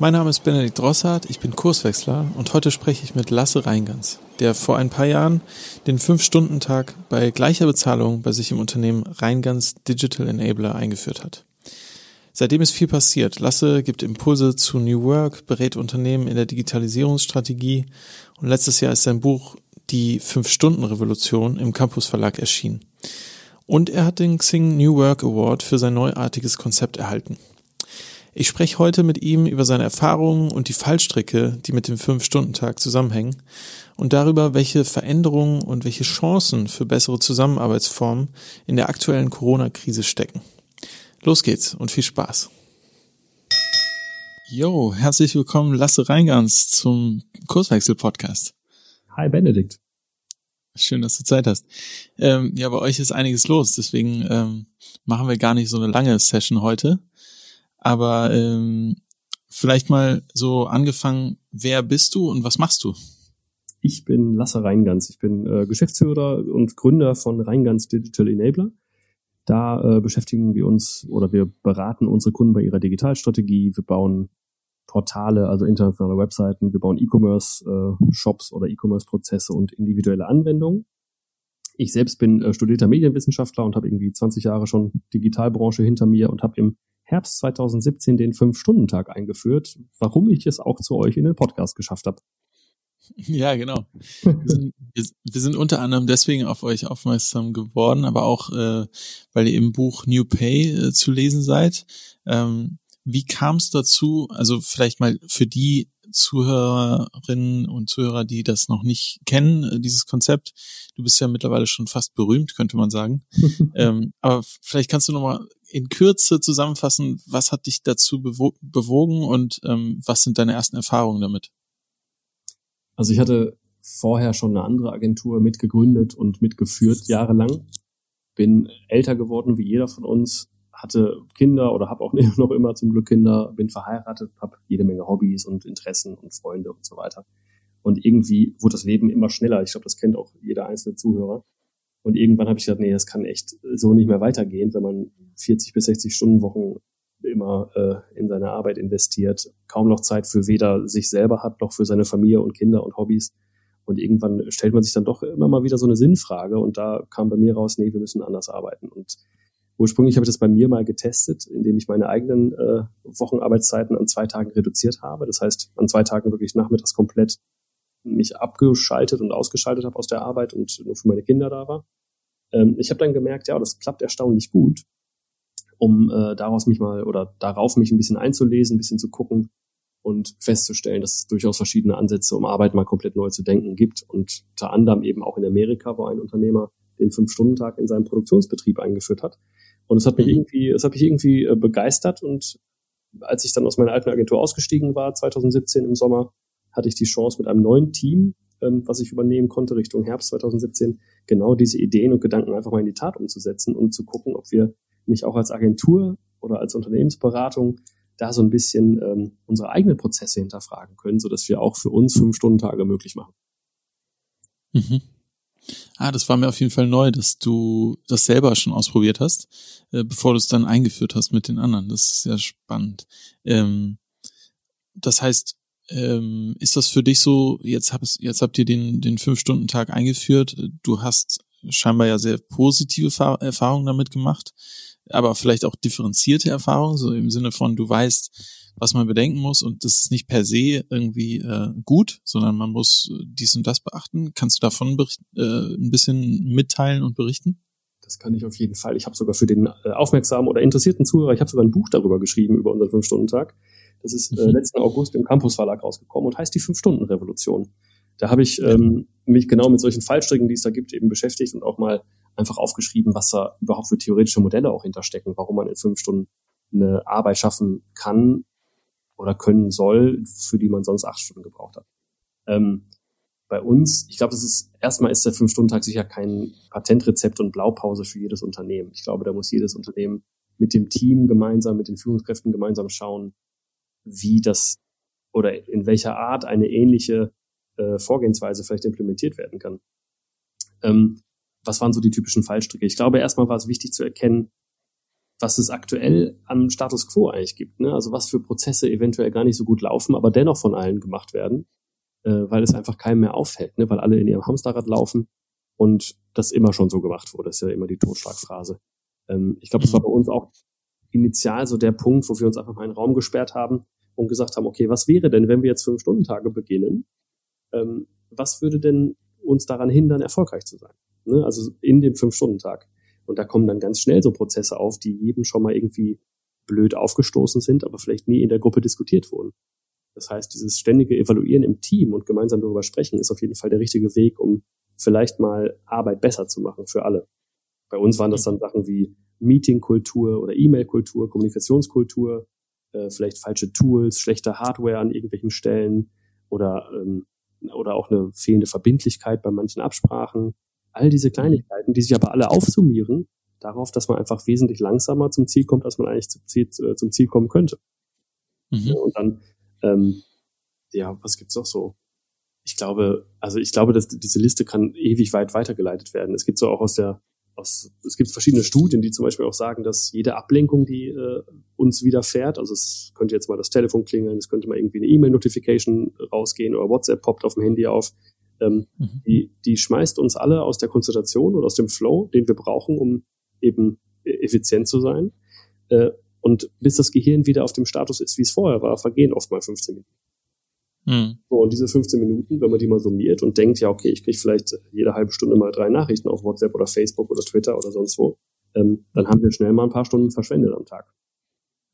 Mein Name ist Benedikt Drossard, ich bin Kurswechsler und heute spreche ich mit Lasse Reingans, der vor ein paar Jahren den 5-Stunden-Tag bei gleicher Bezahlung bei sich im Unternehmen Reingans Digital Enabler eingeführt hat. Seitdem ist viel passiert. Lasse gibt Impulse zu New Work, berät Unternehmen in der Digitalisierungsstrategie und letztes Jahr ist sein Buch Die 5-Stunden-Revolution im Campus Verlag erschienen. Und er hat den Xing New Work Award für sein neuartiges Konzept erhalten. Ich spreche heute mit ihm über seine Erfahrungen und die Fallstricke, die mit dem Fünf-Stunden-Tag zusammenhängen und darüber, welche Veränderungen und welche Chancen für bessere Zusammenarbeitsformen in der aktuellen Corona-Krise stecken. Los geht's und viel Spaß. Jo, herzlich willkommen Lasse Reingans zum Kurswechsel-Podcast. Hi Benedikt. Schön, dass du Zeit hast. Ähm, ja, bei euch ist einiges los, deswegen ähm, machen wir gar nicht so eine lange Session heute. Aber ähm, vielleicht mal so angefangen, wer bist du und was machst du? Ich bin Lasse Reingans. Ich bin äh, Geschäftsführer und Gründer von Reingans Digital Enabler. Da äh, beschäftigen wir uns oder wir beraten unsere Kunden bei ihrer Digitalstrategie. Wir bauen Portale, also internationale Webseiten. Wir bauen E-Commerce-Shops äh, oder E-Commerce-Prozesse und individuelle Anwendungen. Ich selbst bin äh, studierter Medienwissenschaftler und habe irgendwie 20 Jahre schon Digitalbranche hinter mir und habe im Herbst 2017 den Fünf-Stunden-Tag eingeführt, warum ich es auch zu euch in den Podcast geschafft habe. Ja, genau. Wir sind, wir sind, unter anderem deswegen auf euch aufmerksam geworden, aber auch, äh, weil ihr im Buch New Pay äh, zu lesen seid. Ähm, wie kam es dazu? Also vielleicht mal für die Zuhörerinnen und Zuhörer, die das noch nicht kennen, äh, dieses Konzept. Du bist ja mittlerweile schon fast berühmt, könnte man sagen. ähm, aber vielleicht kannst du noch mal in Kürze zusammenfassen, was hat dich dazu bewo bewogen und ähm, was sind deine ersten Erfahrungen damit? Also ich hatte vorher schon eine andere Agentur mitgegründet und mitgeführt jahrelang. Bin älter geworden wie jeder von uns, hatte Kinder oder habe auch noch immer zum Glück Kinder, bin verheiratet, habe jede Menge Hobbys und Interessen und Freunde und so weiter. Und irgendwie wurde das Leben immer schneller. Ich glaube, das kennt auch jeder einzelne Zuhörer. Und irgendwann habe ich gedacht, nee, das kann echt so nicht mehr weitergehen, wenn man 40 bis 60 Stunden Wochen immer äh, in seine Arbeit investiert, kaum noch Zeit für weder sich selber hat, noch für seine Familie und Kinder und Hobbys. Und irgendwann stellt man sich dann doch immer mal wieder so eine Sinnfrage und da kam bei mir raus, nee, wir müssen anders arbeiten. Und ursprünglich habe ich das bei mir mal getestet, indem ich meine eigenen äh, Wochenarbeitszeiten an zwei Tagen reduziert habe. Das heißt, an zwei Tagen wirklich nachmittags komplett mich abgeschaltet und ausgeschaltet habe aus der Arbeit und nur für meine Kinder da war. Ähm, ich habe dann gemerkt, ja, das klappt erstaunlich gut, um äh, daraus mich mal oder darauf mich ein bisschen einzulesen, ein bisschen zu gucken und festzustellen, dass es durchaus verschiedene Ansätze, um Arbeit mal komplett neu zu denken gibt und unter anderem eben auch in Amerika, wo ein Unternehmer den Fünf-Stunden-Tag in seinem Produktionsbetrieb eingeführt hat. Und es hat mich mhm. irgendwie, es hat mich irgendwie äh, begeistert und als ich dann aus meiner alten Agentur ausgestiegen war, 2017 im Sommer, hatte ich die Chance mit einem neuen Team, ähm, was ich übernehmen konnte Richtung Herbst 2017, genau diese Ideen und Gedanken einfach mal in die Tat umzusetzen und zu gucken, ob wir nicht auch als Agentur oder als Unternehmensberatung da so ein bisschen ähm, unsere eigenen Prozesse hinterfragen können, so wir auch für uns fünf Stunden Tage möglich machen. Mhm. Ah, das war mir auf jeden Fall neu, dass du das selber schon ausprobiert hast, äh, bevor du es dann eingeführt hast mit den anderen. Das ist sehr spannend. Ähm, das heißt, ähm, ist das für dich so, jetzt, hab jetzt habt ihr den, den Fünf-Stunden-Tag eingeführt, du hast scheinbar ja sehr positive Erfahrungen damit gemacht, aber vielleicht auch differenzierte Erfahrungen, so im Sinne von, du weißt, was man bedenken muss und das ist nicht per se irgendwie äh, gut, sondern man muss dies und das beachten. Kannst du davon äh, ein bisschen mitteilen und berichten? Das kann ich auf jeden Fall. Ich habe sogar für den äh, aufmerksamen oder interessierten Zuhörer, ich habe sogar ein Buch darüber geschrieben, über unseren Fünf-Stunden-Tag. Das ist äh, mhm. letzten August im Campus Verlag rausgekommen und heißt die Fünf-Stunden-Revolution. Da habe ich ähm, mich genau mit solchen Fallstricken, die es da gibt, eben beschäftigt und auch mal einfach aufgeschrieben, was da überhaupt für theoretische Modelle auch hinterstecken, warum man in fünf Stunden eine Arbeit schaffen kann oder können soll, für die man sonst acht Stunden gebraucht hat. Ähm, bei uns, ich glaube, das ist erstmal ist der Fünf-Stunden-Tag sicher kein Patentrezept und Blaupause für jedes Unternehmen. Ich glaube, da muss jedes Unternehmen mit dem Team gemeinsam, mit den Führungskräften gemeinsam schauen, wie das oder in welcher Art eine ähnliche äh, Vorgehensweise vielleicht implementiert werden kann. Ähm, was waren so die typischen Fallstricke? Ich glaube, erstmal war es wichtig zu erkennen, was es aktuell am Status quo eigentlich gibt. Ne? Also was für Prozesse eventuell gar nicht so gut laufen, aber dennoch von allen gemacht werden, äh, weil es einfach keinem mehr auffällt, ne? weil alle in ihrem Hamsterrad laufen und das immer schon so gemacht wurde. Das ist ja immer die Totschlagphrase. Ähm, ich glaube, das war bei uns auch initial so der Punkt, wo wir uns einfach mal einen Raum gesperrt haben und gesagt haben, okay, was wäre denn, wenn wir jetzt Fünf-Stunden-Tage beginnen? Ähm, was würde denn uns daran hindern, erfolgreich zu sein? Ne? Also in dem Fünf-Stunden-Tag. Und da kommen dann ganz schnell so Prozesse auf, die jedem schon mal irgendwie blöd aufgestoßen sind, aber vielleicht nie in der Gruppe diskutiert wurden. Das heißt, dieses ständige Evaluieren im Team und gemeinsam darüber sprechen ist auf jeden Fall der richtige Weg, um vielleicht mal Arbeit besser zu machen für alle. Bei uns waren das dann Sachen wie Meetingkultur oder E-Mail-Kultur, Kommunikationskultur, äh, vielleicht falsche Tools, schlechte Hardware an irgendwelchen Stellen oder, ähm, oder auch eine fehlende Verbindlichkeit bei manchen Absprachen. All diese Kleinigkeiten, die sich aber alle aufsummieren, darauf, dass man einfach wesentlich langsamer zum Ziel kommt, als man eigentlich zum Ziel, äh, zum Ziel kommen könnte. Mhm. Und dann, ähm, ja, was gibt's noch so? Ich glaube, also ich glaube, dass diese Liste kann ewig weit weitergeleitet werden. Es gibt so auch aus der aus, es gibt verschiedene Studien, die zum Beispiel auch sagen, dass jede Ablenkung, die äh, uns widerfährt, also es könnte jetzt mal das Telefon klingeln, es könnte mal irgendwie eine E-Mail-Notification rausgehen oder WhatsApp poppt auf dem Handy auf, ähm, mhm. die, die schmeißt uns alle aus der Konzentration oder aus dem Flow, den wir brauchen, um eben effizient zu sein. Äh, und bis das Gehirn wieder auf dem Status ist, wie es vorher war, vergehen oft mal 15 Minuten. Mhm. So, und diese 15 Minuten, wenn man die mal summiert und denkt, ja, okay, ich kriege vielleicht jede halbe Stunde mal drei Nachrichten auf WhatsApp oder Facebook oder Twitter oder sonst wo, ähm, dann haben wir schnell mal ein paar Stunden verschwendet am Tag.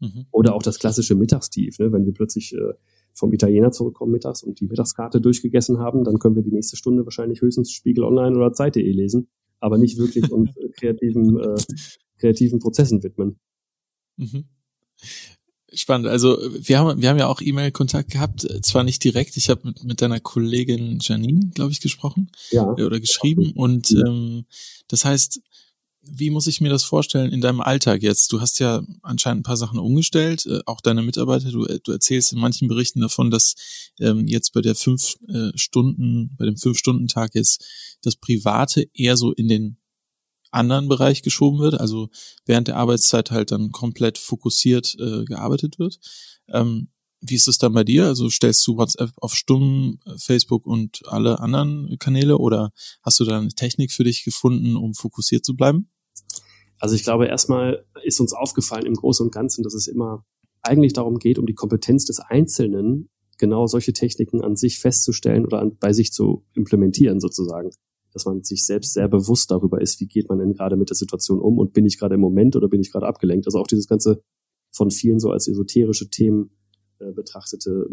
Mhm. Oder auch das klassische Mittagstief, ne? wenn wir plötzlich äh, vom Italiener zurückkommen mittags und die Mittagskarte durchgegessen haben, dann können wir die nächste Stunde wahrscheinlich höchstens Spiegel Online oder Zeit.de lesen, aber nicht wirklich uns äh, kreativen, äh, kreativen Prozessen widmen. Mhm. Spannend. Also wir haben, wir haben ja auch E-Mail-Kontakt gehabt, zwar nicht direkt, ich habe mit, mit deiner Kollegin Janine, glaube ich, gesprochen ja. Äh, oder geschrieben. Und ähm, das heißt, wie muss ich mir das vorstellen in deinem Alltag jetzt? Du hast ja anscheinend ein paar Sachen umgestellt, äh, auch deine Mitarbeiter. Du, du erzählst in manchen Berichten davon, dass ähm, jetzt bei der fünf äh, Stunden, bei dem fünf Stunden Tag jetzt das Private eher so in den anderen Bereich geschoben wird, also während der Arbeitszeit halt dann komplett fokussiert äh, gearbeitet wird. Ähm, wie ist es dann bei dir? Also stellst du WhatsApp auf stumm, äh, Facebook und alle anderen Kanäle oder hast du da eine Technik für dich gefunden, um fokussiert zu bleiben? Also ich glaube, erstmal ist uns aufgefallen im Großen und Ganzen, dass es immer eigentlich darum geht, um die Kompetenz des Einzelnen, genau solche Techniken an sich festzustellen oder an, bei sich zu implementieren sozusagen dass man sich selbst sehr bewusst darüber ist, wie geht man denn gerade mit der Situation um und bin ich gerade im Moment oder bin ich gerade abgelenkt. Also auch dieses ganze von vielen so als esoterische Themen äh, betrachtete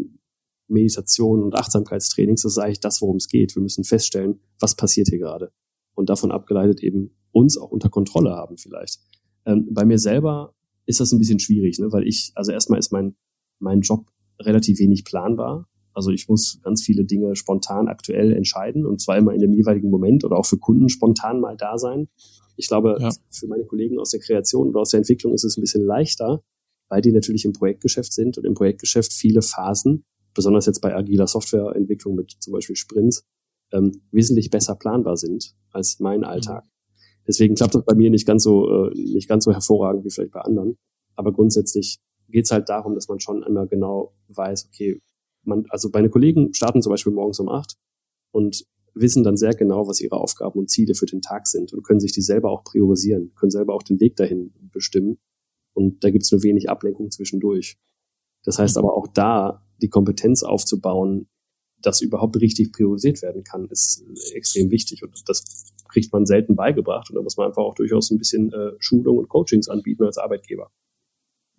Meditation und Achtsamkeitstrainings, das ist eigentlich das, worum es geht. Wir müssen feststellen, was passiert hier gerade. Und davon abgeleitet eben uns auch unter Kontrolle haben vielleicht. Ähm, bei mir selber ist das ein bisschen schwierig, ne? weil ich, also erstmal ist mein, mein Job relativ wenig planbar. Also ich muss ganz viele Dinge spontan aktuell entscheiden und zwar immer in dem jeweiligen Moment oder auch für Kunden spontan mal da sein. Ich glaube, ja. für meine Kollegen aus der Kreation oder aus der Entwicklung ist es ein bisschen leichter, weil die natürlich im Projektgeschäft sind und im Projektgeschäft viele Phasen, besonders jetzt bei agiler Softwareentwicklung mit zum Beispiel Sprints, ähm, wesentlich besser planbar sind als mein Alltag. Deswegen klappt das bei mir nicht ganz so äh, nicht ganz so hervorragend wie vielleicht bei anderen. Aber grundsätzlich geht es halt darum, dass man schon einmal genau weiß, okay, man, also meine Kollegen starten zum Beispiel morgens um acht und wissen dann sehr genau, was ihre Aufgaben und Ziele für den Tag sind und können sich die selber auch priorisieren, können selber auch den Weg dahin bestimmen. Und da gibt es nur wenig Ablenkung zwischendurch. Das heißt aber auch da, die Kompetenz aufzubauen, dass überhaupt richtig priorisiert werden kann, ist extrem wichtig. Und das kriegt man selten beigebracht. Und da muss man einfach auch durchaus ein bisschen äh, Schulung und Coachings anbieten als Arbeitgeber.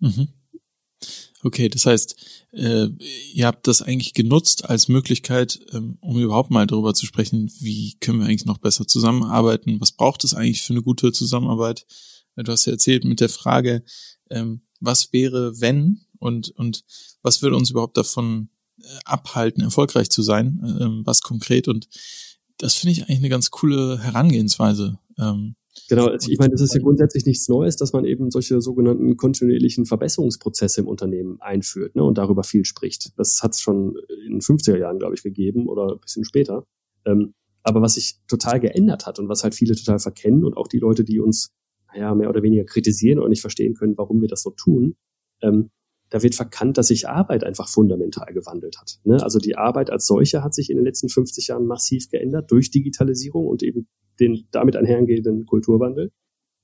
Mhm. Okay, das heißt, äh, ihr habt das eigentlich genutzt als Möglichkeit, ähm, um überhaupt mal darüber zu sprechen, wie können wir eigentlich noch besser zusammenarbeiten? Was braucht es eigentlich für eine gute Zusammenarbeit? Du hast ja erzählt mit der Frage, ähm, was wäre, wenn und, und was würde uns überhaupt davon abhalten, erfolgreich zu sein, ähm, was konkret. Und das finde ich eigentlich eine ganz coole Herangehensweise. Ähm, Genau, ich meine, das ist ja grundsätzlich nichts Neues, dass man eben solche sogenannten kontinuierlichen Verbesserungsprozesse im Unternehmen einführt ne, und darüber viel spricht. Das hat es schon in den 50er Jahren, glaube ich, gegeben oder ein bisschen später. Ähm, aber was sich total geändert hat und was halt viele total verkennen und auch die Leute, die uns naja, mehr oder weniger kritisieren oder nicht verstehen können, warum wir das so tun, ähm, da wird verkannt, dass sich Arbeit einfach fundamental gewandelt hat. Ne? Also die Arbeit als solche hat sich in den letzten 50 Jahren massiv geändert durch Digitalisierung und eben den damit einhergehenden Kulturwandel.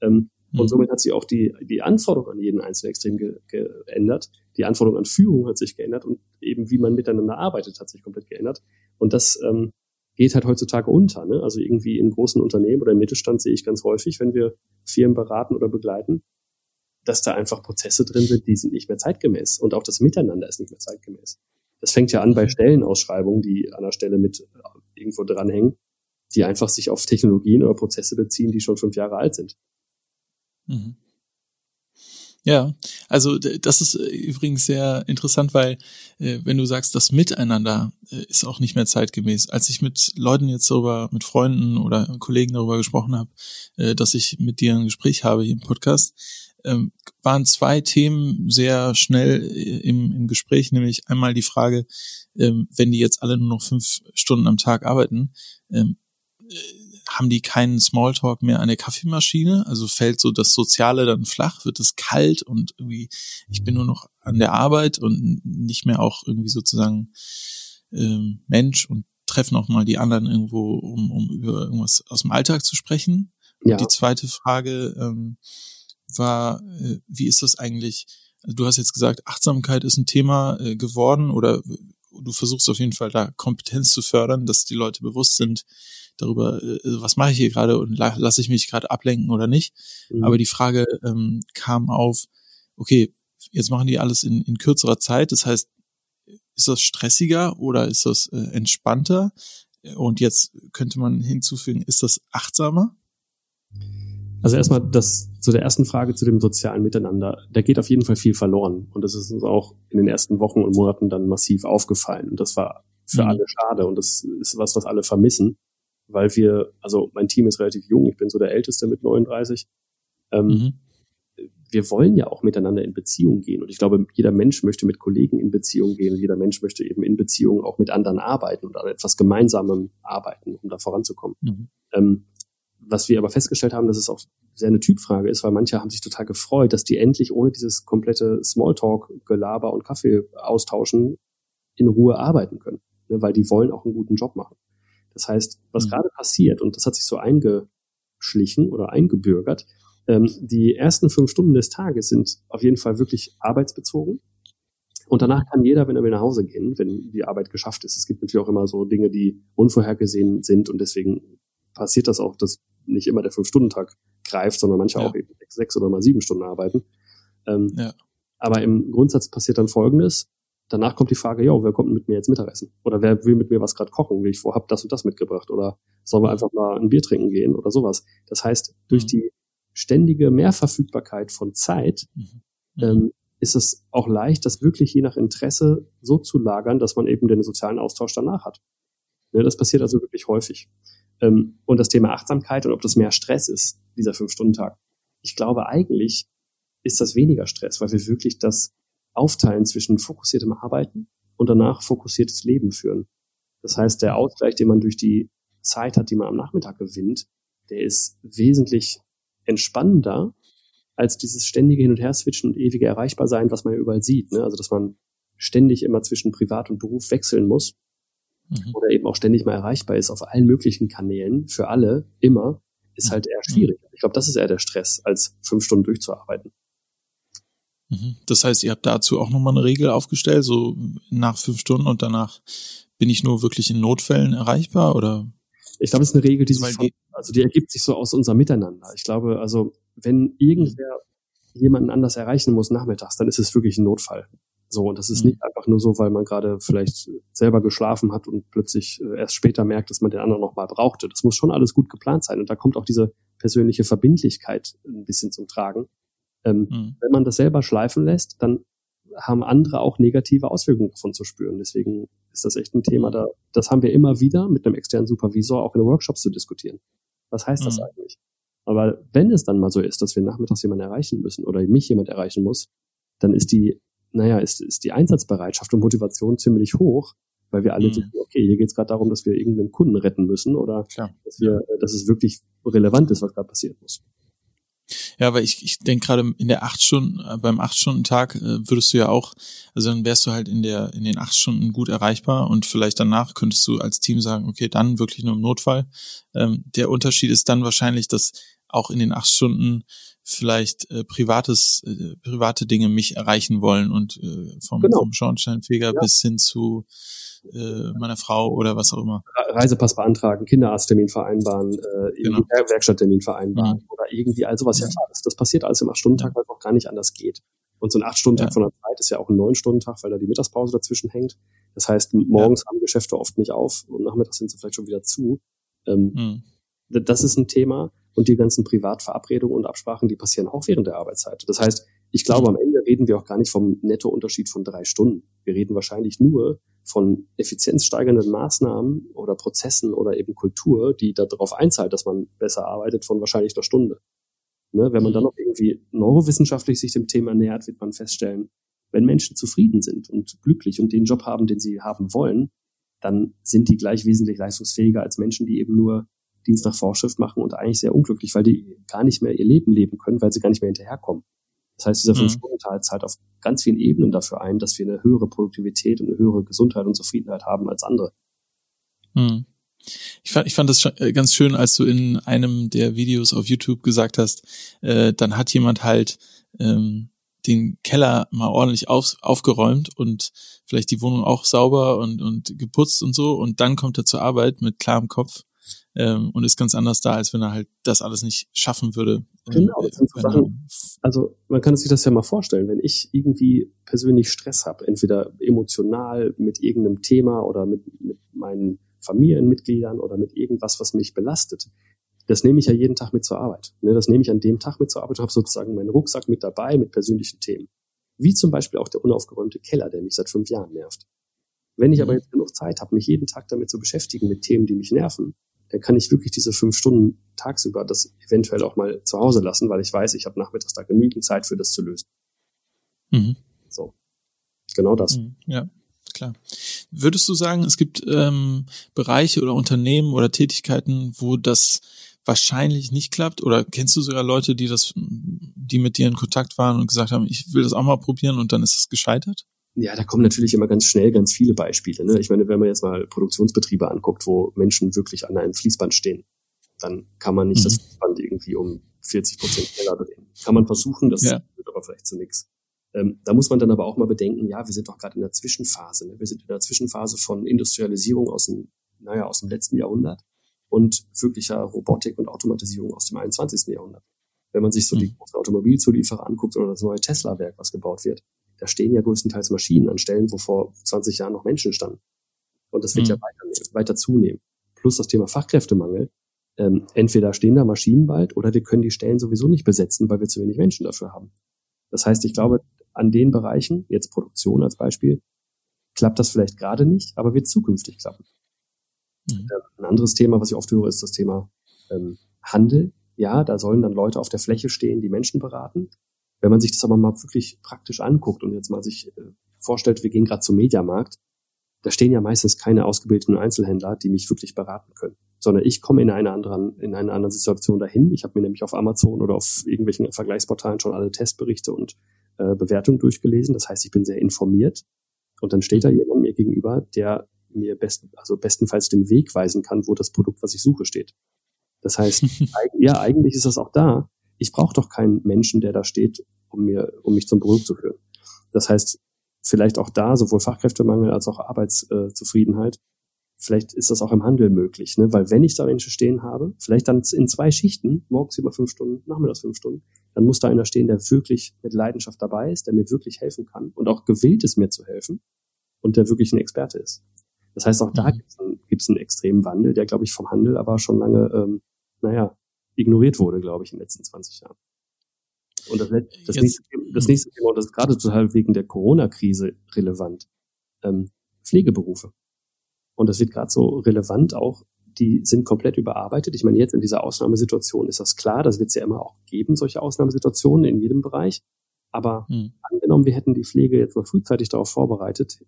Ähm, mhm. Und somit hat sich auch die, die Anforderung an jeden Einzelnen extrem ge geändert. Die Anforderung an Führung hat sich geändert und eben wie man miteinander arbeitet hat sich komplett geändert. Und das ähm, geht halt heutzutage unter. Ne? Also irgendwie in großen Unternehmen oder im Mittelstand sehe ich ganz häufig, wenn wir Firmen beraten oder begleiten, dass da einfach Prozesse drin sind, die sind nicht mehr zeitgemäß. Und auch das Miteinander ist nicht mehr zeitgemäß. Das fängt ja an bei mhm. Stellenausschreibungen, die an der Stelle mit äh, irgendwo dranhängen, die einfach sich auf Technologien oder Prozesse beziehen, die schon fünf Jahre alt sind. Mhm. Ja, also das ist äh, übrigens sehr interessant, weil äh, wenn du sagst, das Miteinander äh, ist auch nicht mehr zeitgemäß. Als ich mit Leuten jetzt darüber, mit Freunden oder Kollegen darüber gesprochen habe, äh, dass ich mit dir ein Gespräch habe hier im Podcast, ähm, waren zwei Themen sehr schnell äh, im, im Gespräch, nämlich einmal die Frage, ähm, wenn die jetzt alle nur noch fünf Stunden am Tag arbeiten, ähm, äh, haben die keinen Smalltalk mehr an der Kaffeemaschine, also fällt so das Soziale dann flach, wird es kalt und irgendwie, ich bin nur noch an der Arbeit und nicht mehr auch irgendwie sozusagen ähm, Mensch und treffen auch mal die anderen irgendwo, um, um über irgendwas aus dem Alltag zu sprechen. Ja. Und die zweite Frage ähm, war, äh, wie ist das eigentlich? Also du hast jetzt gesagt, Achtsamkeit ist ein Thema äh, geworden oder du versuchst auf jeden Fall da Kompetenz zu fördern, dass die Leute bewusst sind, darüber, äh, was mache ich hier gerade und la lasse ich mich gerade ablenken oder nicht. Mhm. Aber die Frage ähm, kam auf, okay, jetzt machen die alles in, in kürzerer Zeit. Das heißt, ist das stressiger oder ist das äh, entspannter? Und jetzt könnte man hinzufügen, ist das achtsamer? Also erstmal das zu der ersten Frage zu dem sozialen Miteinander. Da geht auf jeden Fall viel verloren. Und das ist uns auch in den ersten Wochen und Monaten dann massiv aufgefallen. Und das war für mhm. alle schade. Und das ist was, was alle vermissen weil wir, also mein Team ist relativ jung, ich bin so der Älteste mit 39. Ähm, mhm. Wir wollen ja auch miteinander in Beziehung gehen. Und ich glaube, jeder Mensch möchte mit Kollegen in Beziehung gehen. Und jeder Mensch möchte eben in Beziehung auch mit anderen arbeiten und an etwas Gemeinsamem arbeiten, um da voranzukommen. Mhm. Ähm, was wir aber festgestellt haben, dass es auch sehr eine Typfrage ist, weil manche haben sich total gefreut, dass die endlich ohne dieses komplette Smalltalk, Gelaber und Kaffee austauschen in Ruhe arbeiten können. Ne, weil die wollen auch einen guten Job machen. Das heißt, was mhm. gerade passiert, und das hat sich so eingeschlichen oder eingebürgert, ähm, die ersten fünf Stunden des Tages sind auf jeden Fall wirklich arbeitsbezogen. Und danach kann jeder, wenn er will, nach Hause gehen, wenn die Arbeit geschafft ist. Es gibt natürlich auch immer so Dinge, die unvorhergesehen sind und deswegen passiert das auch, dass nicht immer der Fünf-Stunden-Tag greift, sondern manche ja. auch eben sechs oder mal sieben Stunden arbeiten. Ähm, ja. Aber im Grundsatz passiert dann Folgendes danach kommt die Frage, ja, wer kommt mit mir jetzt Mittagessen? Oder wer will mit mir was gerade kochen, wie ich vorhab das und das mitgebracht? Oder sollen wir einfach mal ein Bier trinken gehen oder sowas? Das heißt, durch mhm. die ständige Mehrverfügbarkeit von Zeit mhm. ähm, ist es auch leicht, das wirklich je nach Interesse so zu lagern, dass man eben den sozialen Austausch danach hat. Ne, das passiert also wirklich häufig. Ähm, und das Thema Achtsamkeit und ob das mehr Stress ist, dieser Fünf-Stunden-Tag. Ich glaube, eigentlich ist das weniger Stress, weil wir wirklich das aufteilen zwischen fokussiertem Arbeiten und danach fokussiertes Leben führen. Das heißt, der Ausgleich, den man durch die Zeit hat, die man am Nachmittag gewinnt, der ist wesentlich entspannender als dieses ständige Hin- und Her-Switchen und ewige Erreichbarsein, was man ja überall sieht. Ne? Also, dass man ständig immer zwischen Privat und Beruf wechseln muss mhm. oder eben auch ständig mal erreichbar ist auf allen möglichen Kanälen, für alle, immer, ist halt eher schwierig. Ich glaube, das ist eher der Stress, als fünf Stunden durchzuarbeiten. Mhm. Das heißt, ihr habt dazu auch nochmal eine Regel aufgestellt, so nach fünf Stunden und danach bin ich nur wirklich in Notfällen erreichbar oder? Ich glaube, es ist eine Regel, die sich von, also die ergibt sich so aus unserem Miteinander. Ich glaube, also wenn irgendwer jemanden anders erreichen muss nachmittags, dann ist es wirklich ein Notfall. So, und das ist mhm. nicht einfach nur so, weil man gerade vielleicht selber geschlafen hat und plötzlich äh, erst später merkt, dass man den anderen nochmal brauchte. Das muss schon alles gut geplant sein. Und da kommt auch diese persönliche Verbindlichkeit ein bisschen zum Tragen. Ähm, mhm. Wenn man das selber schleifen lässt, dann haben andere auch negative Auswirkungen davon zu spüren. Deswegen ist das echt ein Thema, da, das haben wir immer wieder mit einem externen Supervisor auch in den Workshops zu diskutieren. Was heißt das mhm. eigentlich? Aber wenn es dann mal so ist, dass wir nachmittags jemanden erreichen müssen oder mich jemand erreichen muss, dann ist die, naja, ist, ist die Einsatzbereitschaft und Motivation ziemlich hoch, weil wir alle mhm. denken, okay, hier geht es gerade darum, dass wir irgendeinen Kunden retten müssen oder Klar. dass wir, dass es wirklich relevant ist, was gerade passieren muss. Ja, weil ich, ich denke gerade in der acht Stunden, äh, beim acht Stunden Tag äh, würdest du ja auch, also dann wärst du halt in der, in den acht Stunden gut erreichbar und vielleicht danach könntest du als Team sagen, okay, dann wirklich nur im Notfall. Ähm, der Unterschied ist dann wahrscheinlich, dass auch in den acht Stunden vielleicht äh, privates, äh, private Dinge mich erreichen wollen und äh, vom, genau. vom Schornsteinfeger ja. bis hin zu äh, meiner Frau oder was auch immer. Reisepass beantragen, Kinderarzttermin vereinbaren, äh, genau. Werkstatttermin vereinbaren mhm. oder irgendwie all sowas. Ja, klar, das, das passiert alles im acht-Stunden-Tag, weil es auch gar nicht anders geht. Und so ein acht-Stunden-Tag ja. von der Zeit ist ja auch ein neun-Stunden-Tag, weil da die Mittagspause dazwischen hängt. Das heißt, morgens ja. haben Geschäfte oft nicht auf und nachmittags sind sie vielleicht schon wieder zu. Ähm, mhm. Das ist ein Thema und die ganzen Privatverabredungen und Absprachen, die passieren auch während der Arbeitszeit. Das heißt, ich glaube, am Ende reden wir auch gar nicht vom Nettounterschied von drei Stunden. Wir reden wahrscheinlich nur von effizienzsteigernden Maßnahmen oder Prozessen oder eben Kultur, die darauf einzahlt, dass man besser arbeitet, von wahrscheinlich einer Stunde. Ne? Wenn man dann mhm. noch irgendwie neurowissenschaftlich sich dem Thema nähert, wird man feststellen, wenn Menschen zufrieden sind und glücklich und den Job haben, den sie haben wollen, dann sind die gleich wesentlich leistungsfähiger als Menschen, die eben nur Dienst nach Vorschrift machen und eigentlich sehr unglücklich, weil die gar nicht mehr ihr Leben leben können, weil sie gar nicht mehr hinterherkommen. Das heißt, dieser mhm. Fünf-Stunden-Teil zahlt auf ganz vielen Ebenen dafür ein, dass wir eine höhere Produktivität und eine höhere Gesundheit und Zufriedenheit haben als andere. Mhm. Ich fand, ich fand das äh, ganz schön, als du in einem der Videos auf YouTube gesagt hast, äh, dann hat jemand halt ähm, den Keller mal ordentlich auf, aufgeräumt und vielleicht die Wohnung auch sauber und, und geputzt und so und dann kommt er zur Arbeit mit klarem Kopf ähm, und ist ganz anders da, als wenn er halt das alles nicht schaffen würde. Genau, das sind so Sachen. Also man kann sich das ja mal vorstellen, wenn ich irgendwie persönlich Stress habe, entweder emotional mit irgendeinem Thema oder mit, mit meinen Familienmitgliedern oder mit irgendwas, was mich belastet, das nehme ich ja jeden Tag mit zur Arbeit. Ne, das nehme ich an dem Tag mit zur Arbeit und habe sozusagen meinen Rucksack mit dabei mit persönlichen Themen. Wie zum Beispiel auch der unaufgeräumte Keller, der mich seit fünf Jahren nervt. Wenn ich aber mhm. jetzt genug Zeit habe, mich jeden Tag damit zu beschäftigen, mit Themen, die mich nerven, dann kann ich wirklich diese fünf Stunden tagsüber das eventuell auch mal zu Hause lassen, weil ich weiß, ich habe nachmittags da genügend Zeit für das zu lösen. Mhm. So. Genau das. Mhm, ja, klar. Würdest du sagen, es gibt ähm, Bereiche oder Unternehmen oder Tätigkeiten, wo das wahrscheinlich nicht klappt? Oder kennst du sogar Leute, die das, die mit dir in Kontakt waren und gesagt haben, ich will das auch mal probieren und dann ist es gescheitert? Ja, da kommen natürlich immer ganz schnell ganz viele Beispiele. Ne? Ich meine, wenn man jetzt mal Produktionsbetriebe anguckt, wo Menschen wirklich an einem Fließband stehen, dann kann man nicht mhm. das Fließband irgendwie um 40 Prozent schneller drehen. Kann man versuchen, das ja. wird aber vielleicht zu nichts. Ähm, da muss man dann aber auch mal bedenken, ja, wir sind doch gerade in der Zwischenphase. Ne? Wir sind in der Zwischenphase von Industrialisierung aus dem, naja, aus dem letzten Jahrhundert und wirklicher Robotik und Automatisierung aus dem 21. Jahrhundert. Wenn man sich so mhm. die Automobilzulieferer anguckt oder das neue Tesla-Werk, was gebaut wird, da stehen ja größtenteils Maschinen an Stellen, wo vor 20 Jahren noch Menschen standen. Und das wird mhm. ja weiter, weiter zunehmen. Plus das Thema Fachkräftemangel. Ähm, entweder stehen da Maschinen bald oder wir können die Stellen sowieso nicht besetzen, weil wir zu wenig Menschen dafür haben. Das heißt, ich glaube, an den Bereichen, jetzt Produktion als Beispiel, klappt das vielleicht gerade nicht, aber wird zukünftig klappen. Mhm. Ein anderes Thema, was ich oft höre, ist das Thema ähm, Handel. Ja, da sollen dann Leute auf der Fläche stehen, die Menschen beraten. Wenn man sich das aber mal wirklich praktisch anguckt und jetzt mal sich äh, vorstellt, wir gehen gerade zum Mediamarkt, da stehen ja meistens keine ausgebildeten Einzelhändler, die mich wirklich beraten können, sondern ich komme in einer anderen in einer anderen Situation dahin. Ich habe mir nämlich auf Amazon oder auf irgendwelchen Vergleichsportalen schon alle Testberichte und äh, Bewertungen durchgelesen. Das heißt, ich bin sehr informiert und dann steht da jemand mir gegenüber, der mir besten, also bestenfalls den Weg weisen kann, wo das Produkt, was ich suche, steht. Das heißt, ja, eigentlich ist das auch da, ich brauche doch keinen Menschen, der da steht, um mir, um mich zum Produkt zu führen. Das heißt, vielleicht auch da sowohl Fachkräftemangel als auch Arbeitszufriedenheit. Vielleicht ist das auch im Handel möglich, ne? weil wenn ich da Menschen stehen habe, vielleicht dann in zwei Schichten, morgens über fünf Stunden, nachmittags fünf Stunden, dann muss da einer stehen, der wirklich mit Leidenschaft dabei ist, der mir wirklich helfen kann und auch gewillt ist, mir zu helfen und der wirklich ein Experte ist. Das heißt, auch da mhm. gibt es einen extremen Wandel, der, glaube ich, vom Handel aber schon lange, ähm, naja, ignoriert wurde, glaube ich, in den letzten 20 Jahren. Und das, das, nächste, das nächste Thema, und das ist gerade total wegen der Corona-Krise relevant, ähm, Pflegeberufe. Und das wird gerade so relevant auch, die sind komplett überarbeitet. Ich meine, jetzt in dieser Ausnahmesituation ist das klar, das wird es ja immer auch geben, solche Ausnahmesituationen in jedem Bereich. Aber hm. angenommen, wir hätten die Pflege jetzt mal frühzeitig darauf vorbereitet,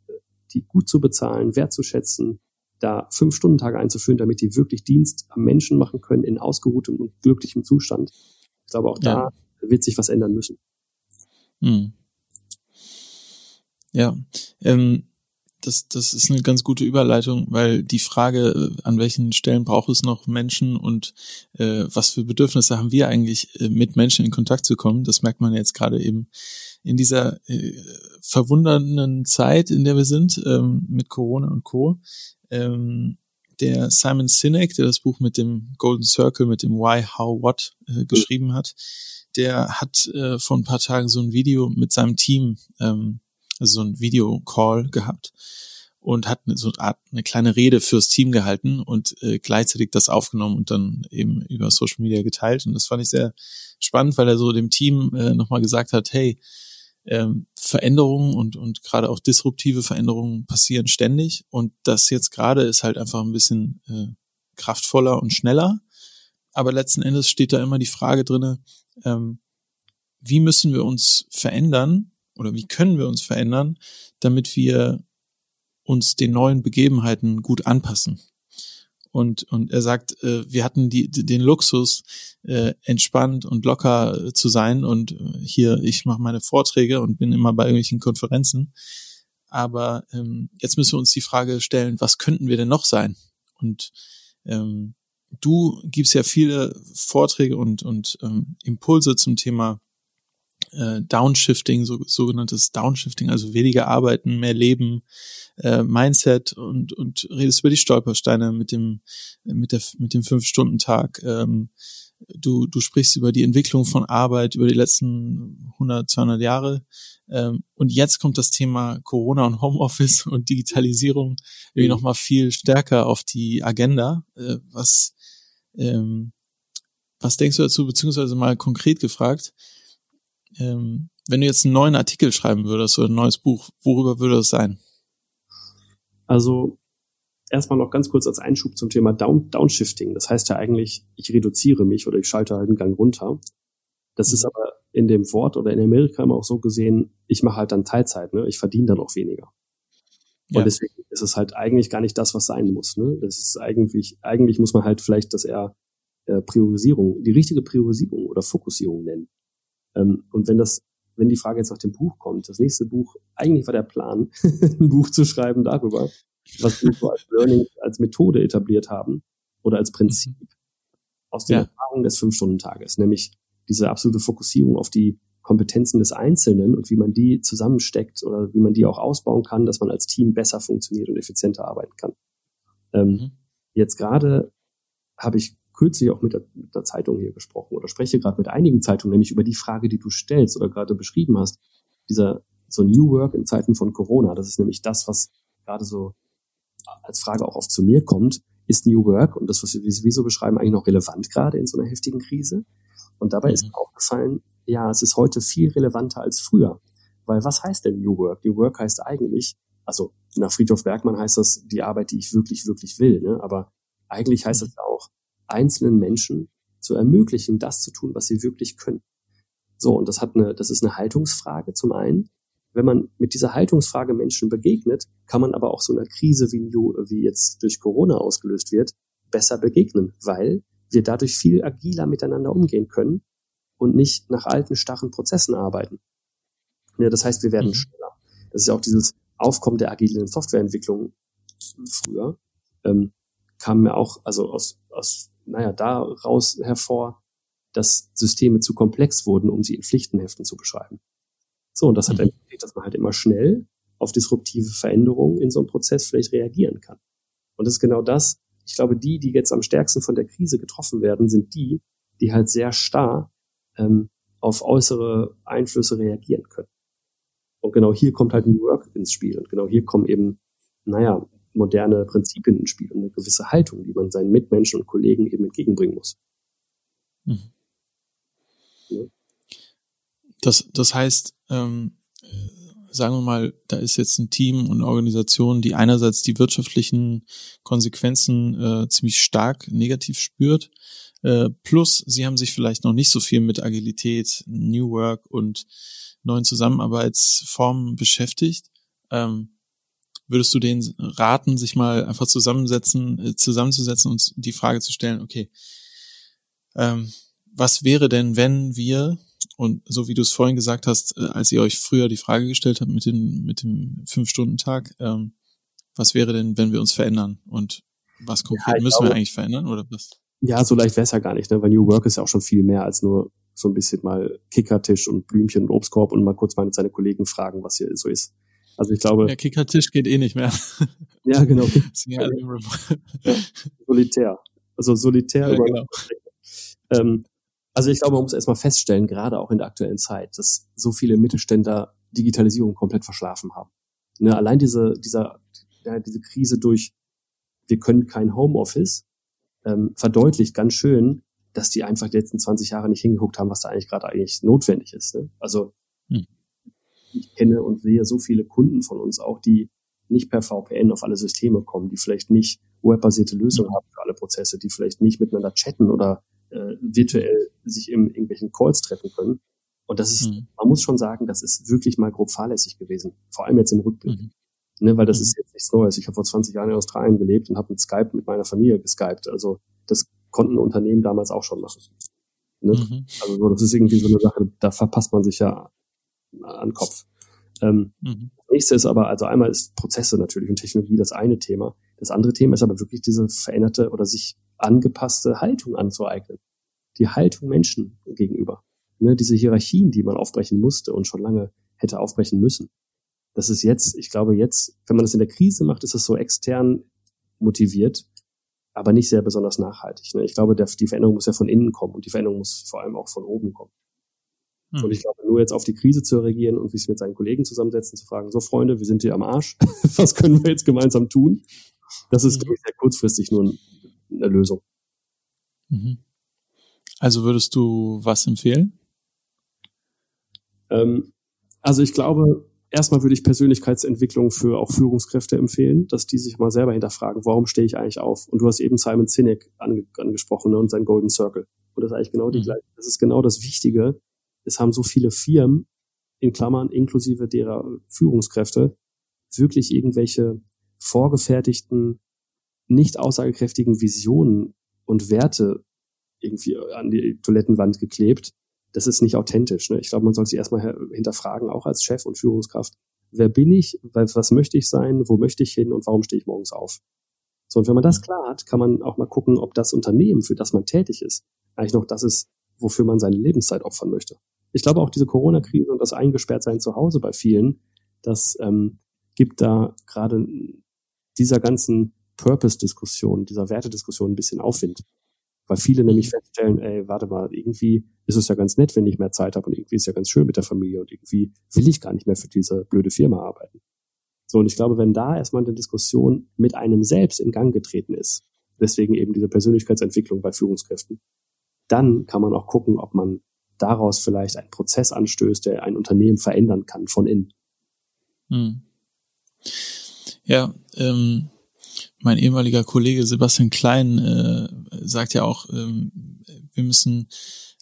die gut zu bezahlen, wertzuschätzen, da fünf Stunden Tage einzuführen, damit die wirklich Dienst am Menschen machen können in ausgeruhtem und glücklichem Zustand. Ich glaube, auch ja. da wird sich was ändern müssen. Hm. Ja, ähm, das, das ist eine ganz gute Überleitung, weil die Frage, äh, an welchen Stellen braucht es noch Menschen und äh, was für Bedürfnisse haben wir eigentlich, äh, mit Menschen in Kontakt zu kommen, das merkt man jetzt gerade eben in dieser äh, verwundernden Zeit, in der wir sind, ähm, mit Corona und Co. Ähm, der Simon Sinek, der das Buch mit dem Golden Circle, mit dem Why, How, What äh, geschrieben hat, der hat äh, vor ein paar Tagen so ein Video mit seinem Team ähm, also so ein Videocall gehabt und hat so eine Art eine kleine Rede fürs Team gehalten und äh, gleichzeitig das aufgenommen und dann eben über Social Media geteilt. Und das fand ich sehr spannend, weil er so dem Team äh, nochmal gesagt hat, hey, ähm, Veränderungen und, und gerade auch disruptive Veränderungen passieren ständig. Und das jetzt gerade ist halt einfach ein bisschen äh, kraftvoller und schneller. Aber letzten Endes steht da immer die Frage drinne, ähm, wie müssen wir uns verändern, oder wie können wir uns verändern, damit wir uns den neuen Begebenheiten gut anpassen. Und, und er sagt, äh, wir hatten die, den Luxus, äh, entspannt und locker äh, zu sein. Und äh, hier, ich mache meine Vorträge und bin immer bei irgendwelchen Konferenzen. Aber ähm, jetzt müssen wir uns die Frage stellen, was könnten wir denn noch sein? Und ähm, du gibst ja viele Vorträge und, und ähm, Impulse zum Thema äh, Downshifting, so, sogenanntes Downshifting, also weniger arbeiten, mehr leben, äh, Mindset und, und redest über die Stolpersteine mit dem, mit der, mit dem Fünf-Stunden-Tag. Ähm, du, du sprichst über die Entwicklung von Arbeit über die letzten 100, 200 Jahre. Ähm, und jetzt kommt das Thema Corona und Homeoffice und Digitalisierung irgendwie mhm. nochmal viel stärker auf die Agenda. Äh, was, ähm, was denkst du dazu, beziehungsweise mal konkret gefragt, ähm, wenn du jetzt einen neuen Artikel schreiben würdest oder ein neues Buch, worüber würde es sein? Also erstmal noch ganz kurz als Einschub zum Thema Down, Downshifting. Das heißt ja eigentlich, ich reduziere mich oder ich schalte halt einen Gang runter. Das mhm. ist aber in dem Wort oder in Amerika immer auch so gesehen, ich mache halt dann Teilzeit, ne? ich verdiene dann auch weniger. Und deswegen ist es halt eigentlich gar nicht das, was sein muss. Ne? Das ist eigentlich, eigentlich muss man halt vielleicht das eher äh, Priorisierung, die richtige Priorisierung oder Fokussierung nennen. Ähm, und wenn das, wenn die Frage jetzt nach dem Buch kommt, das nächste Buch, eigentlich war der Plan, ein Buch zu schreiben darüber, was wir so als Learning, als Methode etabliert haben oder als Prinzip aus der ja. Erfahrung des Fünf-Stunden-Tages, nämlich diese absolute Fokussierung auf die Kompetenzen des Einzelnen und wie man die zusammensteckt oder wie man die auch ausbauen kann, dass man als Team besser funktioniert und effizienter arbeiten kann. Ähm, mhm. Jetzt gerade habe ich kürzlich auch mit der, mit der Zeitung hier gesprochen oder spreche gerade mit einigen Zeitungen, nämlich über die Frage, die du stellst oder gerade beschrieben hast. Dieser so New Work in Zeiten von Corona, das ist nämlich das, was gerade so als Frage auch oft zu mir kommt, ist New Work und das, was wir sowieso beschreiben, eigentlich noch relevant gerade in so einer heftigen Krise? Und dabei mhm. ist mir aufgefallen, ja, es ist heute viel relevanter als früher. Weil was heißt denn New Work? New Work heißt eigentlich, also nach Friedhof Bergmann heißt das die Arbeit, die ich wirklich, wirklich will. Ne? Aber eigentlich heißt es auch, einzelnen Menschen zu ermöglichen, das zu tun, was sie wirklich können. So, und das hat eine, das ist eine Haltungsfrage zum einen. Wenn man mit dieser Haltungsfrage Menschen begegnet, kann man aber auch so einer Krise, wie, wie jetzt durch Corona ausgelöst wird, besser begegnen, weil wir dadurch viel agiler miteinander umgehen können und nicht nach alten, starren Prozessen arbeiten. Ja, das heißt, wir werden mhm. schneller. Das ist ja auch dieses Aufkommen der agilen Softwareentwicklung früher, ähm, kam mir auch, also aus, aus naja, daraus hervor, dass Systeme zu komplex wurden, um sie in Pflichtenheften zu beschreiben. So, und das hat mhm. ermöglicht, dass man halt immer schnell auf disruptive Veränderungen in so einem Prozess vielleicht reagieren kann. Und das ist genau das. Ich glaube, die, die jetzt am stärksten von der Krise getroffen werden, sind die, die halt sehr starr ähm, auf äußere Einflüsse reagieren können. Und genau hier kommt halt New Work ins Spiel. Und genau hier kommen eben, naja, moderne Prinzipien ins Spiel und eine gewisse Haltung, die man seinen Mitmenschen und Kollegen eben entgegenbringen muss. Mhm. Ja. Das, das heißt, ähm, sagen wir mal, da ist jetzt ein Team und eine Organisation, die einerseits die wirtschaftlichen Konsequenzen äh, ziemlich stark negativ spürt, äh, plus sie haben sich vielleicht noch nicht so viel mit Agilität, New Work und neuen Zusammenarbeitsformen beschäftigt. Ähm, würdest du denen raten, sich mal einfach zusammensetzen, äh, zusammenzusetzen und die Frage zu stellen, okay, ähm, was wäre denn, wenn wir und so wie du es vorhin gesagt hast, äh, als ihr euch früher die Frage gestellt habt mit dem, mit dem Fünf-Stunden-Tag, ähm, was wäre denn, wenn wir uns verändern? Und was konkret ja, müssen glaube, wir eigentlich verändern oder was? Ja, so leicht wäre es ja gar nicht, ne? weil New Work ist ja auch schon viel mehr als nur so ein bisschen mal Kickertisch und Blümchen und Obstkorb und mal kurz mal seine Kollegen fragen, was hier so ist. Also ich glaube. Der Kickertisch geht eh nicht mehr. Ja, genau. ja, solitär. Also solitär. Ja, genau. ähm, also ich glaube, man muss erstmal feststellen, gerade auch in der aktuellen Zeit, dass so viele Mittelständler Digitalisierung komplett verschlafen haben. Ne, allein diese, dieser, ja, diese Krise durch, wir können kein Homeoffice, ähm, verdeutlicht ganz schön, dass die einfach die letzten 20 Jahre nicht hingeguckt haben, was da eigentlich gerade eigentlich notwendig ist. Ne? Also hm. Ich kenne und sehe so viele Kunden von uns auch, die nicht per VPN auf alle Systeme kommen, die vielleicht nicht webbasierte Lösungen haben für alle Prozesse, die vielleicht nicht miteinander chatten oder äh, virtuell sich in irgendwelchen Calls treffen können. Und das ist, mhm. man muss schon sagen, das ist wirklich mal grob fahrlässig gewesen. Vor allem jetzt im Rückblick. Mhm. Ne, weil das mhm. ist jetzt nichts Neues. Ich habe vor 20 Jahren in Australien gelebt und habe mit Skype mit meiner Familie geskypt. Also das konnten Unternehmen damals auch schon machen. Ne? Mhm. Also das ist irgendwie so eine Sache, da verpasst man sich ja an den Kopf. Ähm, mhm. Nächste ist aber, also einmal ist Prozesse natürlich und Technologie das eine Thema. Das andere Thema ist aber wirklich diese veränderte oder sich angepasste Haltung anzueignen. Die Haltung Menschen gegenüber. Ne, diese Hierarchien, die man aufbrechen musste und schon lange hätte aufbrechen müssen. Das ist jetzt, ich glaube jetzt, wenn man das in der Krise macht, ist es so extern motiviert, aber nicht sehr besonders nachhaltig. Ne? Ich glaube, der, die Veränderung muss ja von innen kommen und die Veränderung muss vor allem auch von oben kommen. Hm. Und ich glaube, nur jetzt auf die Krise zu reagieren und sich mit seinen Kollegen zusammensetzen, zu fragen, so Freunde, wir sind hier am Arsch, was können wir jetzt gemeinsam tun? Das ist, hm. glaube ich, sehr kurzfristig nur ein eine Lösung. Mhm. Also würdest du was empfehlen? Ähm, also ich glaube, erstmal würde ich Persönlichkeitsentwicklung für auch Führungskräfte empfehlen, dass die sich mal selber hinterfragen, warum stehe ich eigentlich auf? Und du hast eben Simon Sinek ange angesprochen ne, und sein Golden Circle. Und das ist eigentlich genau die mhm. gleiche. Das ist genau das Wichtige. Es haben so viele Firmen, in Klammern inklusive derer Führungskräfte, wirklich irgendwelche vorgefertigten nicht aussagekräftigen Visionen und Werte irgendwie an die Toilettenwand geklebt. Das ist nicht authentisch. Ne? Ich glaube, man sollte sich erstmal hinterfragen, auch als Chef und Führungskraft, wer bin ich, was möchte ich sein, wo möchte ich hin und warum stehe ich morgens auf? So, und wenn man das klar hat, kann man auch mal gucken, ob das Unternehmen, für das man tätig ist, eigentlich noch das ist, wofür man seine Lebenszeit opfern möchte. Ich glaube auch diese Corona-Krise und das Eingesperrtsein zu Hause bei vielen, das ähm, gibt da gerade dieser ganzen Purpose-Diskussion, dieser Wertediskussion ein bisschen Aufwind. Weil viele nämlich mhm. feststellen, ey, warte mal, irgendwie ist es ja ganz nett, wenn ich mehr Zeit habe und irgendwie ist es ja ganz schön mit der Familie und irgendwie will ich gar nicht mehr für diese blöde Firma arbeiten. So, und ich glaube, wenn da erstmal eine Diskussion mit einem selbst in Gang getreten ist, deswegen eben diese Persönlichkeitsentwicklung bei Führungskräften, dann kann man auch gucken, ob man daraus vielleicht einen Prozess anstößt, der ein Unternehmen verändern kann von innen. Hm. Ja, ähm, mein ehemaliger Kollege Sebastian Klein äh, sagt ja auch, ähm, wir müssen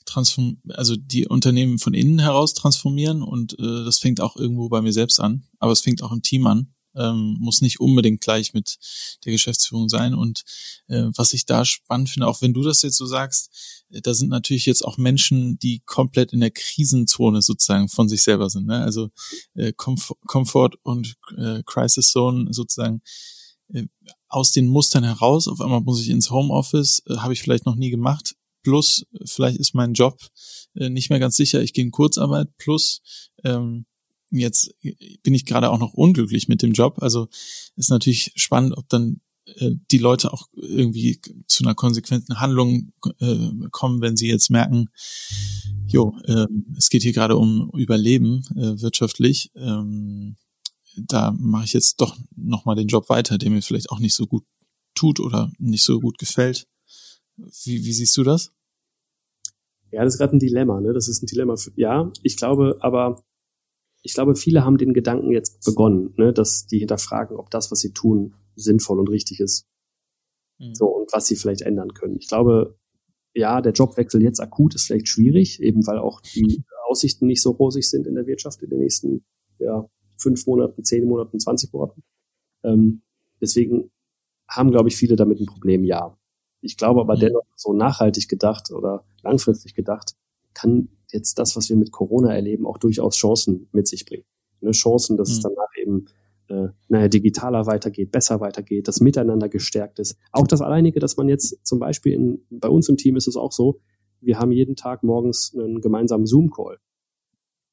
transform also die Unternehmen von innen heraus transformieren und äh, das fängt auch irgendwo bei mir selbst an, aber es fängt auch im Team an. Ähm, muss nicht unbedingt gleich mit der Geschäftsführung sein. Und äh, was ich da spannend finde, auch wenn du das jetzt so sagst, äh, da sind natürlich jetzt auch Menschen, die komplett in der Krisenzone sozusagen von sich selber sind. Ne? Also äh, Comfort, Comfort und äh, Crisis Zone sozusagen äh, aus den Mustern heraus. Auf einmal muss ich ins Homeoffice, äh, habe ich vielleicht noch nie gemacht. Plus, vielleicht ist mein Job äh, nicht mehr ganz sicher, ich gehe in Kurzarbeit. Plus, ähm, jetzt bin ich gerade auch noch unglücklich mit dem Job. Also ist natürlich spannend, ob dann äh, die Leute auch irgendwie zu einer konsequenten Handlung äh, kommen, wenn sie jetzt merken, jo, äh, es geht hier gerade um Überleben äh, wirtschaftlich. Ähm, da mache ich jetzt doch nochmal den Job weiter, der mir vielleicht auch nicht so gut tut oder nicht so gut gefällt. Wie, wie siehst du das? Ja, das ist gerade ein Dilemma, ne? Das ist ein Dilemma. Für, ja, ich glaube, aber ich glaube, viele haben den Gedanken jetzt begonnen, ne, dass die hinterfragen, ob das, was sie tun, sinnvoll und richtig ist. Mhm. So, und was sie vielleicht ändern können. Ich glaube, ja, der Jobwechsel jetzt akut ist vielleicht schwierig, eben weil auch die Aussichten nicht so rosig sind in der Wirtschaft in den nächsten ja, fünf Monaten, zehn Monaten, zwanzig Monaten. Ähm, deswegen haben, glaube ich, viele damit ein Problem, ja. Ich glaube aber mhm. dennoch, so nachhaltig gedacht oder langfristig gedacht, kann jetzt das, was wir mit Corona erleben, auch durchaus Chancen mit sich bringen. Ne, Chancen, dass mhm. es danach eben äh, naja, digitaler weitergeht, besser weitergeht, das Miteinander gestärkt ist. Auch das alleinige, dass man jetzt zum Beispiel in, bei uns im Team ist es auch so, wir haben jeden Tag morgens einen gemeinsamen Zoom-Call.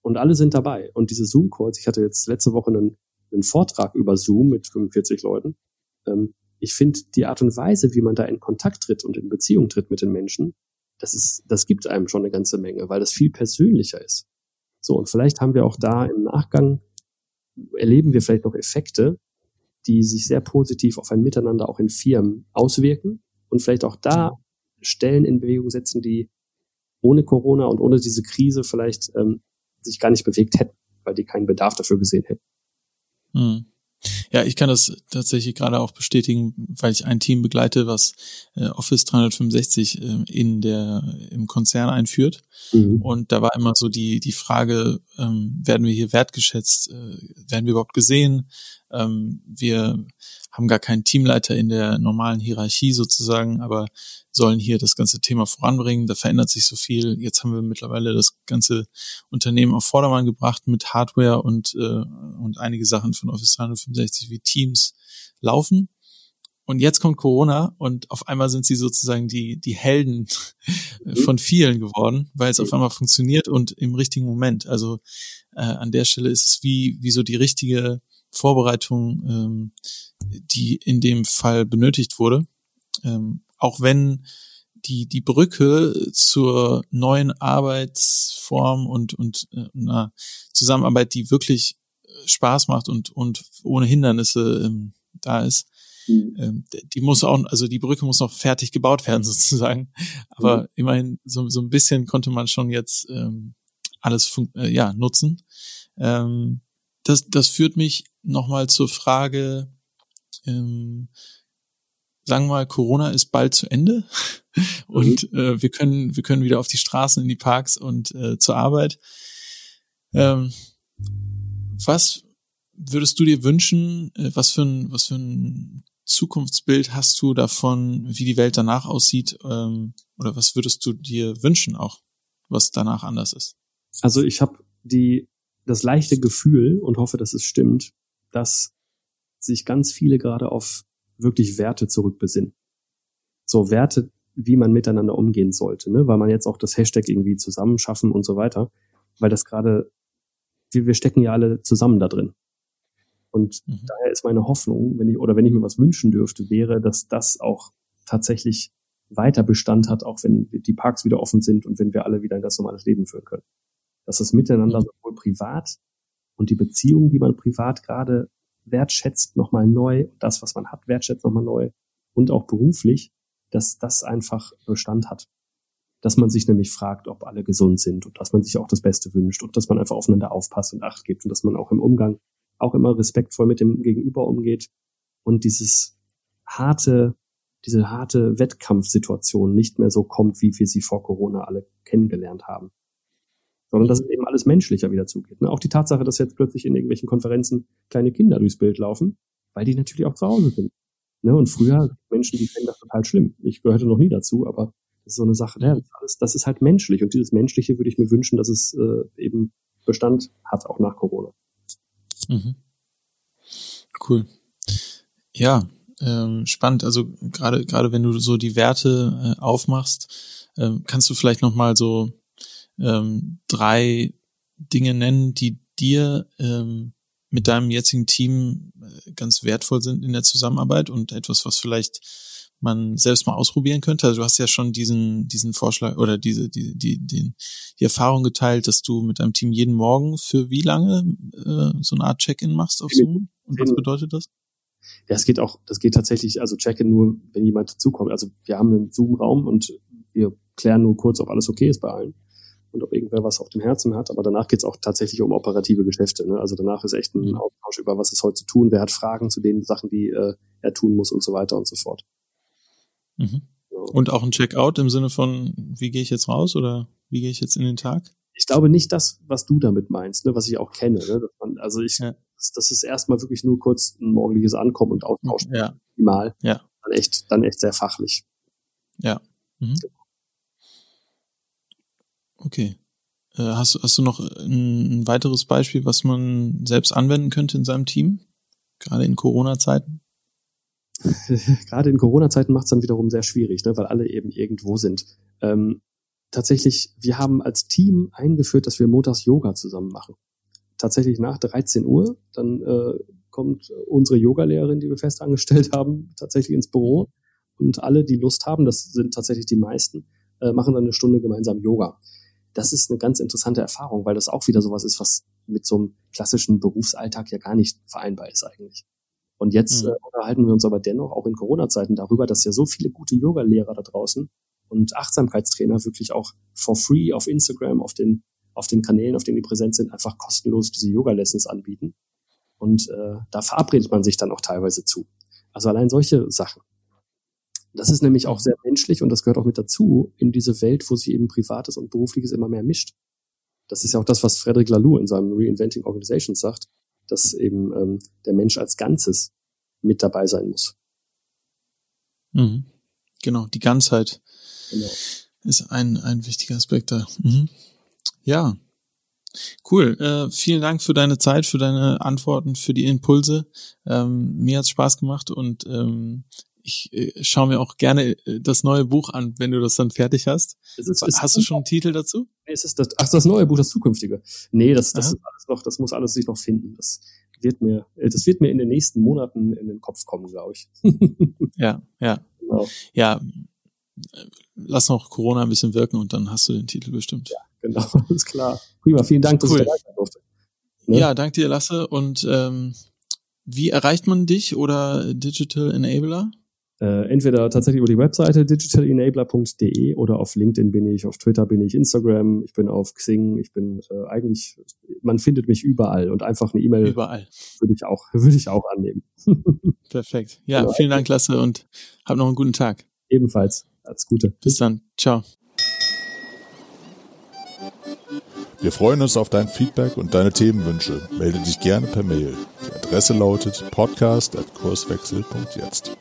Und alle sind dabei. Und diese Zoom-Calls, ich hatte jetzt letzte Woche einen, einen Vortrag über Zoom mit 45 Leuten. Ähm, ich finde die Art und Weise, wie man da in Kontakt tritt und in Beziehung tritt mit den Menschen, das ist, das gibt einem schon eine ganze Menge, weil das viel persönlicher ist. So, und vielleicht haben wir auch da im Nachgang erleben wir vielleicht noch Effekte, die sich sehr positiv auf ein Miteinander auch in Firmen auswirken und vielleicht auch da Stellen in Bewegung setzen, die ohne Corona und ohne diese Krise vielleicht ähm, sich gar nicht bewegt hätten, weil die keinen Bedarf dafür gesehen hätten. Hm. Ja, ich kann das tatsächlich gerade auch bestätigen, weil ich ein Team begleite, was äh, Office 365 äh, in der im Konzern einführt. Mhm. Und da war immer so die die Frage: ähm, Werden wir hier wertgeschätzt? Äh, werden wir überhaupt gesehen? Ähm, wir haben gar keinen Teamleiter in der normalen Hierarchie sozusagen, aber sollen hier das ganze Thema voranbringen. Da verändert sich so viel. Jetzt haben wir mittlerweile das ganze Unternehmen auf Vordermann gebracht mit Hardware und, äh, und einige Sachen von Office 365 wie Teams laufen. Und jetzt kommt Corona und auf einmal sind sie sozusagen die, die Helden mhm. von vielen geworden, weil es auf einmal funktioniert und im richtigen Moment. Also äh, an der Stelle ist es wie, wie so die richtige Vorbereitung, ähm, die in dem Fall benötigt wurde. Ähm, auch wenn die, die Brücke zur neuen Arbeitsform und, und äh, einer Zusammenarbeit, die wirklich äh, Spaß macht und, und ohne Hindernisse ähm, da ist, mhm. ähm, die muss auch, also die Brücke muss noch fertig gebaut werden sozusagen. Aber mhm. immerhin so, so ein bisschen konnte man schon jetzt ähm, alles äh, ja, nutzen. Ähm, das, das führt mich nochmal zur Frage, ähm, sagen wir mal, Corona ist bald zu Ende und mhm. äh, wir können, wir können wieder auf die Straßen, in die Parks und äh, zur Arbeit. Ähm, was würdest du dir wünschen? Äh, was für ein, was für ein Zukunftsbild hast du davon, wie die Welt danach aussieht? Ähm, oder was würdest du dir wünschen auch, was danach anders ist? Also ich habe die das leichte Gefühl und hoffe, dass es stimmt, dass sich ganz viele gerade auf wirklich Werte zurückbesinnen. So Werte, wie man miteinander umgehen sollte, ne? weil man jetzt auch das Hashtag irgendwie zusammenschaffen und so weiter, weil das gerade, wir, wir stecken ja alle zusammen da drin. Und mhm. daher ist meine Hoffnung, wenn ich, oder wenn ich mir was wünschen dürfte, wäre, dass das auch tatsächlich weiter Bestand hat, auch wenn die Parks wieder offen sind und wenn wir alle wieder ein ganz normales Leben führen können dass das Miteinander mhm. sowohl privat und die Beziehungen, die man privat gerade wertschätzt, nochmal neu, das, was man hat, wertschätzt nochmal neu und auch beruflich, dass das einfach Bestand hat. Dass man sich nämlich fragt, ob alle gesund sind und dass man sich auch das Beste wünscht und dass man einfach aufeinander aufpasst und Acht gibt und dass man auch im Umgang auch immer respektvoll mit dem Gegenüber umgeht und dieses harte, diese harte Wettkampfsituation nicht mehr so kommt, wie wir sie vor Corona alle kennengelernt haben sondern dass es eben alles menschlicher wieder zugeht. Ne? Auch die Tatsache, dass jetzt plötzlich in irgendwelchen Konferenzen kleine Kinder durchs Bild laufen, weil die natürlich auch zu Hause sind. Ne? Und früher Menschen, die finden das total schlimm. Ich gehörte noch nie dazu, aber das ist so eine Sache, ja, das, ist halt menschlich. Und dieses Menschliche würde ich mir wünschen, dass es äh, eben Bestand hat, auch nach Corona. Mhm. Cool. Ja, ähm, spannend. Also gerade gerade wenn du so die Werte äh, aufmachst, äh, kannst du vielleicht noch mal so ähm, drei Dinge nennen, die dir ähm, mit deinem jetzigen Team äh, ganz wertvoll sind in der Zusammenarbeit und etwas, was vielleicht man selbst mal ausprobieren könnte. Also du hast ja schon diesen, diesen Vorschlag oder diese, die, die, die, die Erfahrung geteilt, dass du mit deinem Team jeden Morgen für wie lange äh, so eine Art Check-in machst auf Zoom? Und was bedeutet das? Ja, es geht auch, das geht tatsächlich, also Check-in nur, wenn jemand dazukommt. Also wir haben einen Zoom-Raum und wir klären nur kurz, ob alles okay ist bei allen und ob irgendwer was auf dem Herzen hat. Aber danach geht's auch tatsächlich um operative Geschäfte. Ne? Also danach ist echt ein mhm. Austausch über, was ist heute zu tun, wer hat Fragen zu den Sachen, die äh, er tun muss und so weiter und so fort. Mhm. Und auch ein Checkout im Sinne von, wie gehe ich jetzt raus oder wie gehe ich jetzt in den Tag? Ich glaube nicht das, was du damit meinst, ne, was ich auch kenne. Ne? Man, also ich, ja. das, das, ist erstmal wirklich nur kurz ein morgendliches Ankommen und Austauschen. Ja. Mal. Ja. Dann echt, dann echt sehr fachlich. Ja. Mhm. Okay. Äh, hast, hast du noch ein, weiteres Beispiel, was man selbst anwenden könnte in seinem Team? Gerade in Corona-Zeiten? Gerade in Corona-Zeiten macht es dann wiederum sehr schwierig, ne, weil alle eben irgendwo sind. Ähm, tatsächlich, wir haben als Team eingeführt, dass wir montags Yoga zusammen machen. Tatsächlich nach 13 Uhr, dann äh, kommt unsere Yogalehrerin, die wir fest angestellt haben, tatsächlich ins Büro und alle, die Lust haben, das sind tatsächlich die meisten, äh, machen dann eine Stunde gemeinsam Yoga das ist eine ganz interessante Erfahrung, weil das auch wieder sowas ist, was mit so einem klassischen Berufsalltag ja gar nicht vereinbar ist eigentlich. Und jetzt mhm. äh, unterhalten wir uns aber dennoch auch in Corona-Zeiten darüber, dass ja so viele gute Yoga-Lehrer da draußen und Achtsamkeitstrainer wirklich auch for free auf Instagram, auf den, auf den Kanälen, auf denen die präsent sind, einfach kostenlos diese Yoga-Lessons anbieten. Und äh, da verabredet man sich dann auch teilweise zu. Also allein solche Sachen. Das ist nämlich auch sehr menschlich und das gehört auch mit dazu in diese Welt, wo sich eben Privates und Berufliches immer mehr mischt. Das ist ja auch das, was Frederic Laloux in seinem Reinventing Organizations sagt, dass eben ähm, der Mensch als Ganzes mit dabei sein muss. Mhm. Genau, die Ganzheit genau. ist ein, ein wichtiger Aspekt da. Mhm. Ja, Cool. Äh, vielen Dank für deine Zeit, für deine Antworten, für die Impulse. Ähm, mir hat's Spaß gemacht und ähm, ich äh, schaue mir auch gerne äh, das neue Buch an, wenn du das dann fertig hast. Ist, hast du schon einen Titel dazu? Nee, es ist das, ach, das neue Buch, das zukünftige. Nee, das, das ist alles noch, das muss alles sich noch finden. Das wird mir, äh, das wird mir in den nächsten Monaten in den Kopf kommen, glaube ich. ja, ja. Genau. Ja, lass noch Corona ein bisschen wirken und dann hast du den Titel bestimmt. Ja, genau, alles klar. Prima, vielen Dank, dass cool. ich dabei sein durfte. Ne? Ja, danke dir, Lasse. Und ähm, wie erreicht man dich oder Digital Enabler? Äh, entweder tatsächlich über die Webseite digitalenabler.de oder auf LinkedIn bin ich, auf Twitter bin ich, Instagram, ich bin auf Xing, ich bin äh, eigentlich, man findet mich überall und einfach eine E-Mail überall würde ich auch, würde ich auch annehmen. Perfekt. Ja, genau. vielen Dank, Klasse und hab noch einen guten Tag. Ebenfalls. Alles Gute. Bis dann. Ciao. Wir freuen uns auf dein Feedback und deine Themenwünsche. Melde dich gerne per Mail. Die Adresse lautet podcast.kurswechsel.jetzt.